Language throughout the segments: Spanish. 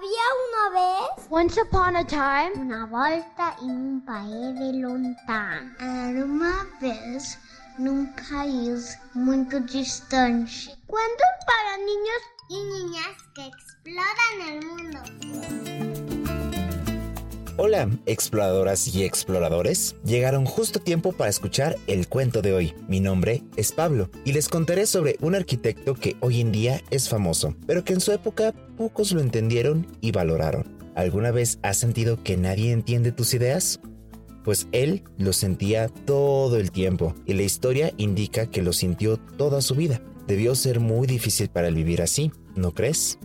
Había una vez Once upon a time, una volta en un país de lontano. Era uma vez num país muito distante. Cuentos para niños y niñas que exploran el mundo. Hola, exploradoras y exploradores. Llegaron justo a tiempo para escuchar el cuento de hoy. Mi nombre es Pablo y les contaré sobre un arquitecto que hoy en día es famoso, pero que en su época pocos lo entendieron y valoraron. ¿Alguna vez has sentido que nadie entiende tus ideas? Pues él lo sentía todo el tiempo y la historia indica que lo sintió toda su vida. Debió ser muy difícil para él vivir así, ¿no crees?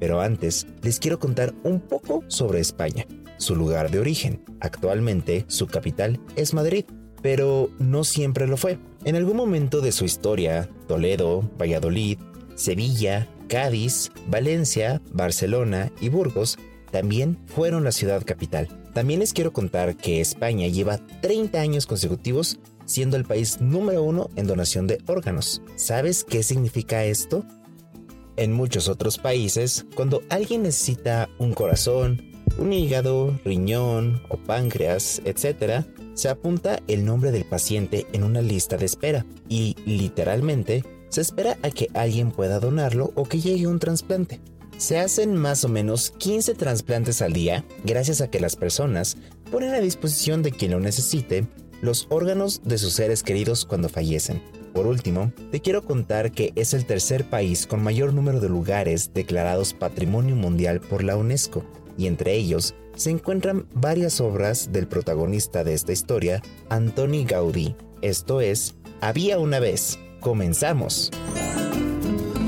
Pero antes, les quiero contar un poco sobre España, su lugar de origen. Actualmente, su capital es Madrid, pero no siempre lo fue. En algún momento de su historia, Toledo, Valladolid, Sevilla, Cádiz, Valencia, Barcelona y Burgos también fueron la ciudad capital. También les quiero contar que España lleva 30 años consecutivos siendo el país número uno en donación de órganos. ¿Sabes qué significa esto? En muchos otros países, cuando alguien necesita un corazón, un hígado, riñón o páncreas, etc., se apunta el nombre del paciente en una lista de espera y, literalmente, se espera a que alguien pueda donarlo o que llegue un trasplante. Se hacen más o menos 15 trasplantes al día gracias a que las personas ponen a disposición de quien lo necesite los órganos de sus seres queridos cuando fallecen. Por último, te quiero contar que es el tercer país con mayor número de lugares declarados Patrimonio Mundial por la UNESCO, y entre ellos se encuentran varias obras del protagonista de esta historia, Antoni Gaudí. Esto es, Había una vez. Comenzamos.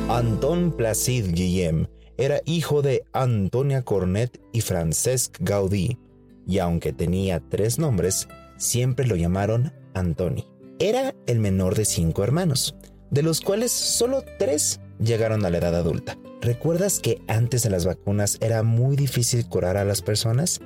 Anton Placid Guillem era hijo de Antonia Cornet y Francesc Gaudí, y aunque tenía tres nombres, siempre lo llamaron Antoni. Era el menor de cinco hermanos, de los cuales solo tres llegaron a la edad adulta. ¿Recuerdas que antes de las vacunas era muy difícil curar a las personas?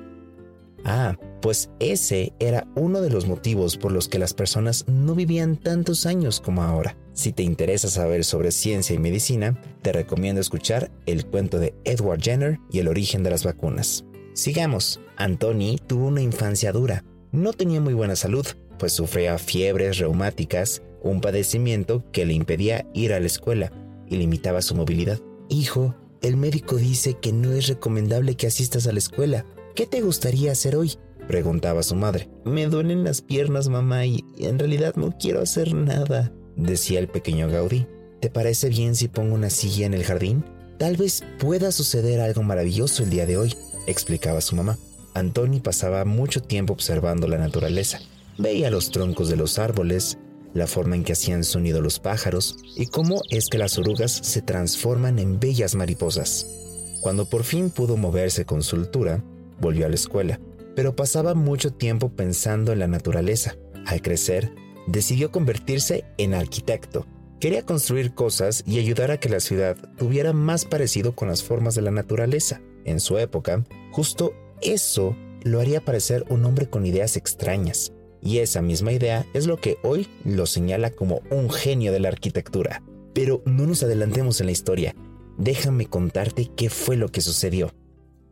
Ah, pues ese era uno de los motivos por los que las personas no vivían tantos años como ahora. Si te interesa saber sobre ciencia y medicina, te recomiendo escuchar el cuento de Edward Jenner y el origen de las vacunas. Sigamos. Anthony tuvo una infancia dura. No tenía muy buena salud, pues sufría fiebres reumáticas, un padecimiento que le impedía ir a la escuela y limitaba su movilidad. Hijo, el médico dice que no es recomendable que asistas a la escuela. ¿Qué te gustaría hacer hoy? preguntaba su madre. Me duelen las piernas, mamá, y en realidad no quiero hacer nada, decía el pequeño Gaudí. ¿Te parece bien si pongo una silla en el jardín? Tal vez pueda suceder algo maravilloso el día de hoy, explicaba su mamá. Antoni pasaba mucho tiempo observando la naturaleza. Veía los troncos de los árboles, la forma en que hacían sonido los pájaros y cómo es que las orugas se transforman en bellas mariposas. Cuando por fin pudo moverse con soltura, volvió a la escuela, pero pasaba mucho tiempo pensando en la naturaleza. Al crecer, decidió convertirse en arquitecto. Quería construir cosas y ayudar a que la ciudad tuviera más parecido con las formas de la naturaleza. En su época, justo eso lo haría parecer un hombre con ideas extrañas. Y esa misma idea es lo que hoy lo señala como un genio de la arquitectura. Pero no nos adelantemos en la historia. Déjame contarte qué fue lo que sucedió.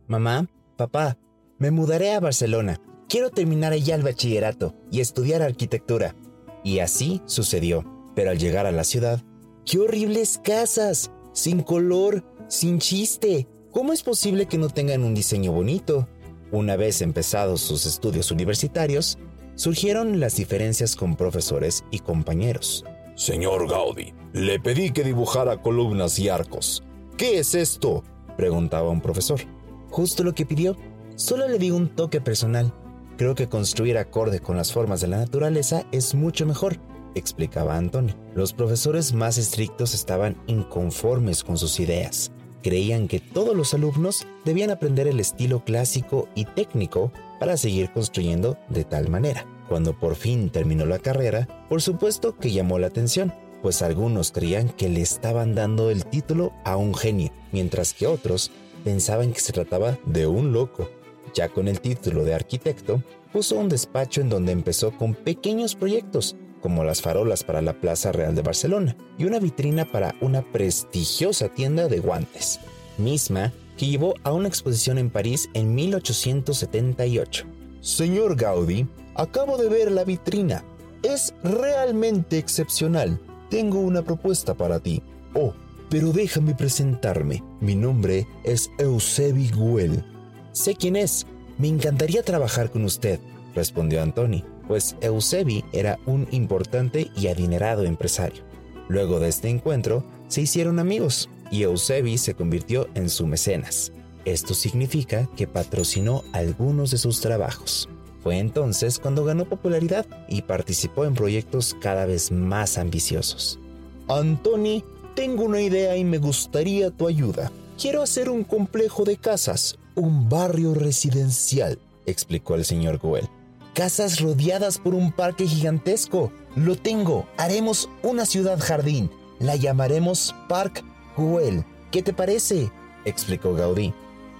Mamá, papá, me mudaré a Barcelona. Quiero terminar allá el bachillerato y estudiar arquitectura. Y así sucedió. Pero al llegar a la ciudad, ¡qué horribles casas! Sin color, sin chiste. ¿Cómo es posible que no tengan un diseño bonito? Una vez empezados sus estudios universitarios, surgieron las diferencias con profesores y compañeros. Señor Gaudí, le pedí que dibujara columnas y arcos. ¿Qué es esto? Preguntaba un profesor. Justo lo que pidió. Solo le di un toque personal. Creo que construir acorde con las formas de la naturaleza es mucho mejor, explicaba Anthony. Los profesores más estrictos estaban inconformes con sus ideas. Creían que todos los alumnos debían aprender el estilo clásico y técnico para seguir construyendo de tal manera. Cuando por fin terminó la carrera, por supuesto que llamó la atención, pues algunos creían que le estaban dando el título a un genio, mientras que otros pensaban que se trataba de un loco. Ya con el título de arquitecto, puso un despacho en donde empezó con pequeños proyectos, como las farolas para la Plaza Real de Barcelona y una vitrina para una prestigiosa tienda de guantes, misma que llevó a una exposición en París en 1878. Señor Gaudí, acabo de ver la vitrina. Es realmente excepcional. Tengo una propuesta para ti. Oh, pero déjame presentarme. Mi nombre es Eusebi Guel. Sé quién es. Me encantaría trabajar con usted, respondió Antoni pues Eusebi era un importante y adinerado empresario. Luego de este encuentro, se hicieron amigos y Eusebi se convirtió en su mecenas. Esto significa que patrocinó algunos de sus trabajos. Fue entonces cuando ganó popularidad y participó en proyectos cada vez más ambiciosos. Antoni, tengo una idea y me gustaría tu ayuda. Quiero hacer un complejo de casas, un barrio residencial, explicó el señor Goel casas rodeadas por un parque gigantesco. Lo tengo, haremos una ciudad jardín. La llamaremos Park Güell. ¿Qué te parece? explicó Gaudí.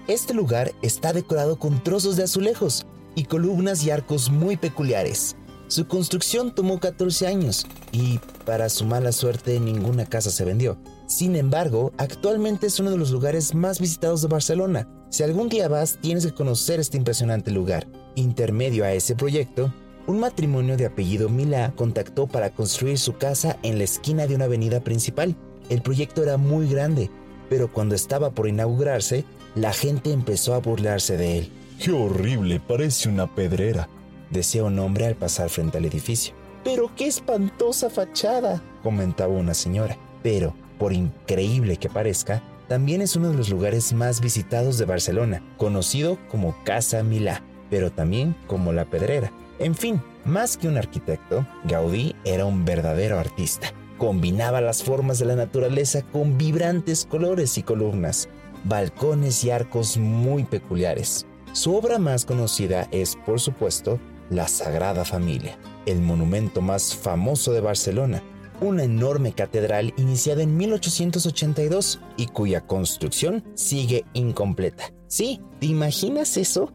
Este lugar está decorado con trozos de azulejos y columnas y arcos muy peculiares. Su construcción tomó 14 años y, para su mala suerte, ninguna casa se vendió. Sin embargo, actualmente es uno de los lugares más visitados de Barcelona. Si algún día vas, tienes que conocer este impresionante lugar. Intermedio a ese proyecto, un matrimonio de apellido Milá contactó para construir su casa en la esquina de una avenida principal. El proyecto era muy grande, pero cuando estaba por inaugurarse, la gente empezó a burlarse de él. ¡Qué horrible! Parece una pedrera, decía un hombre al pasar frente al edificio. Pero qué espantosa fachada, comentaba una señora. Pero, por increíble que parezca, también es uno de los lugares más visitados de Barcelona, conocido como Casa Milá, pero también como La Pedrera. En fin, más que un arquitecto, Gaudí era un verdadero artista. Combinaba las formas de la naturaleza con vibrantes colores y columnas, balcones y arcos muy peculiares. Su obra más conocida es, por supuesto, la Sagrada Familia, el monumento más famoso de Barcelona, una enorme catedral iniciada en 1882 y cuya construcción sigue incompleta. Sí, ¿te imaginas eso?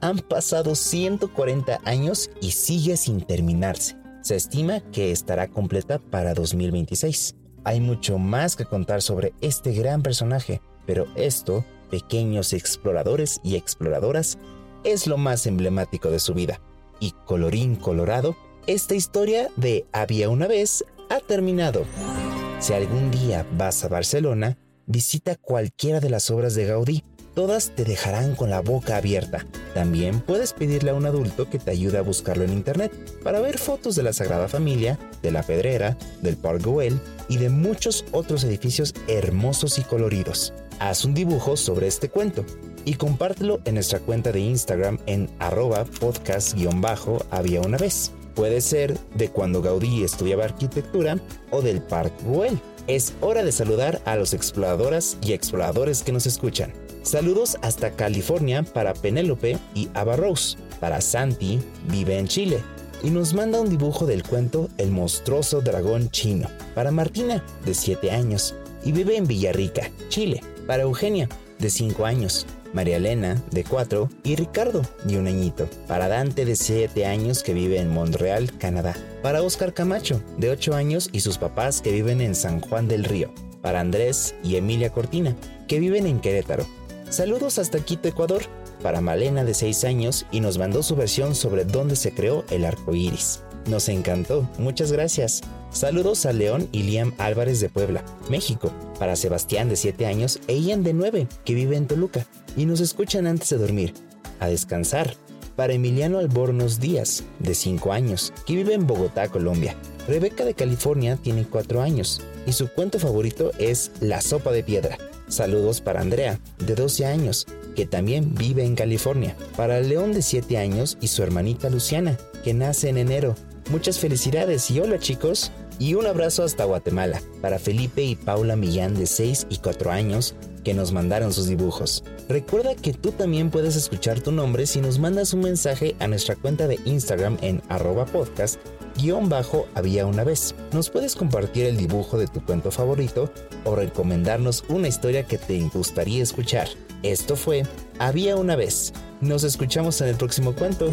Han pasado 140 años y sigue sin terminarse. Se estima que estará completa para 2026. Hay mucho más que contar sobre este gran personaje, pero esto, pequeños exploradores y exploradoras, es lo más emblemático de su vida. Y colorín colorado, esta historia de Había una vez ha terminado. Si algún día vas a Barcelona, visita cualquiera de las obras de Gaudí. Todas te dejarán con la boca abierta. También puedes pedirle a un adulto que te ayude a buscarlo en internet para ver fotos de la Sagrada Familia, de la Pedrera, del Parc Güell y de muchos otros edificios hermosos y coloridos. Haz un dibujo sobre este cuento y compártelo en nuestra cuenta de Instagram en arroba podcast-había una vez. Puede ser de cuando Gaudí estudiaba arquitectura o del Park Güell. Es hora de saludar a los exploradoras y exploradores que nos escuchan. Saludos hasta California para Penélope y Ava Rose. Para Santi, vive en Chile. Y nos manda un dibujo del cuento El monstruoso dragón chino. Para Martina, de 7 años, y vive en Villarrica, Chile. Para Eugenia, de 5 años. María Elena, de 4, y Ricardo, de un añito. Para Dante, de 7 años, que vive en Montreal, Canadá. Para Oscar Camacho, de 8 años, y sus papás, que viven en San Juan del Río. Para Andrés y Emilia Cortina, que viven en Querétaro. Saludos hasta Quito, Ecuador. Para Malena, de 6 años, y nos mandó su versión sobre dónde se creó el arco iris. Nos encantó, muchas gracias. Saludos a León y Liam Álvarez de Puebla, México. Para Sebastián de 7 años e Ian de 9, que vive en Toluca y nos escuchan antes de dormir. A descansar. Para Emiliano Albornoz Díaz, de 5 años, que vive en Bogotá, Colombia. Rebeca de California tiene 4 años y su cuento favorito es La sopa de piedra. Saludos para Andrea, de 12 años, que también vive en California. Para León de 7 años y su hermanita Luciana, que nace en enero. Muchas felicidades y hola chicos. Y un abrazo hasta Guatemala para Felipe y Paula Millán de 6 y 4 años que nos mandaron sus dibujos. Recuerda que tú también puedes escuchar tu nombre si nos mandas un mensaje a nuestra cuenta de Instagram en arroba podcast guion bajo había una vez. Nos puedes compartir el dibujo de tu cuento favorito o recomendarnos una historia que te gustaría escuchar. Esto fue Había una vez. Nos escuchamos en el próximo cuento.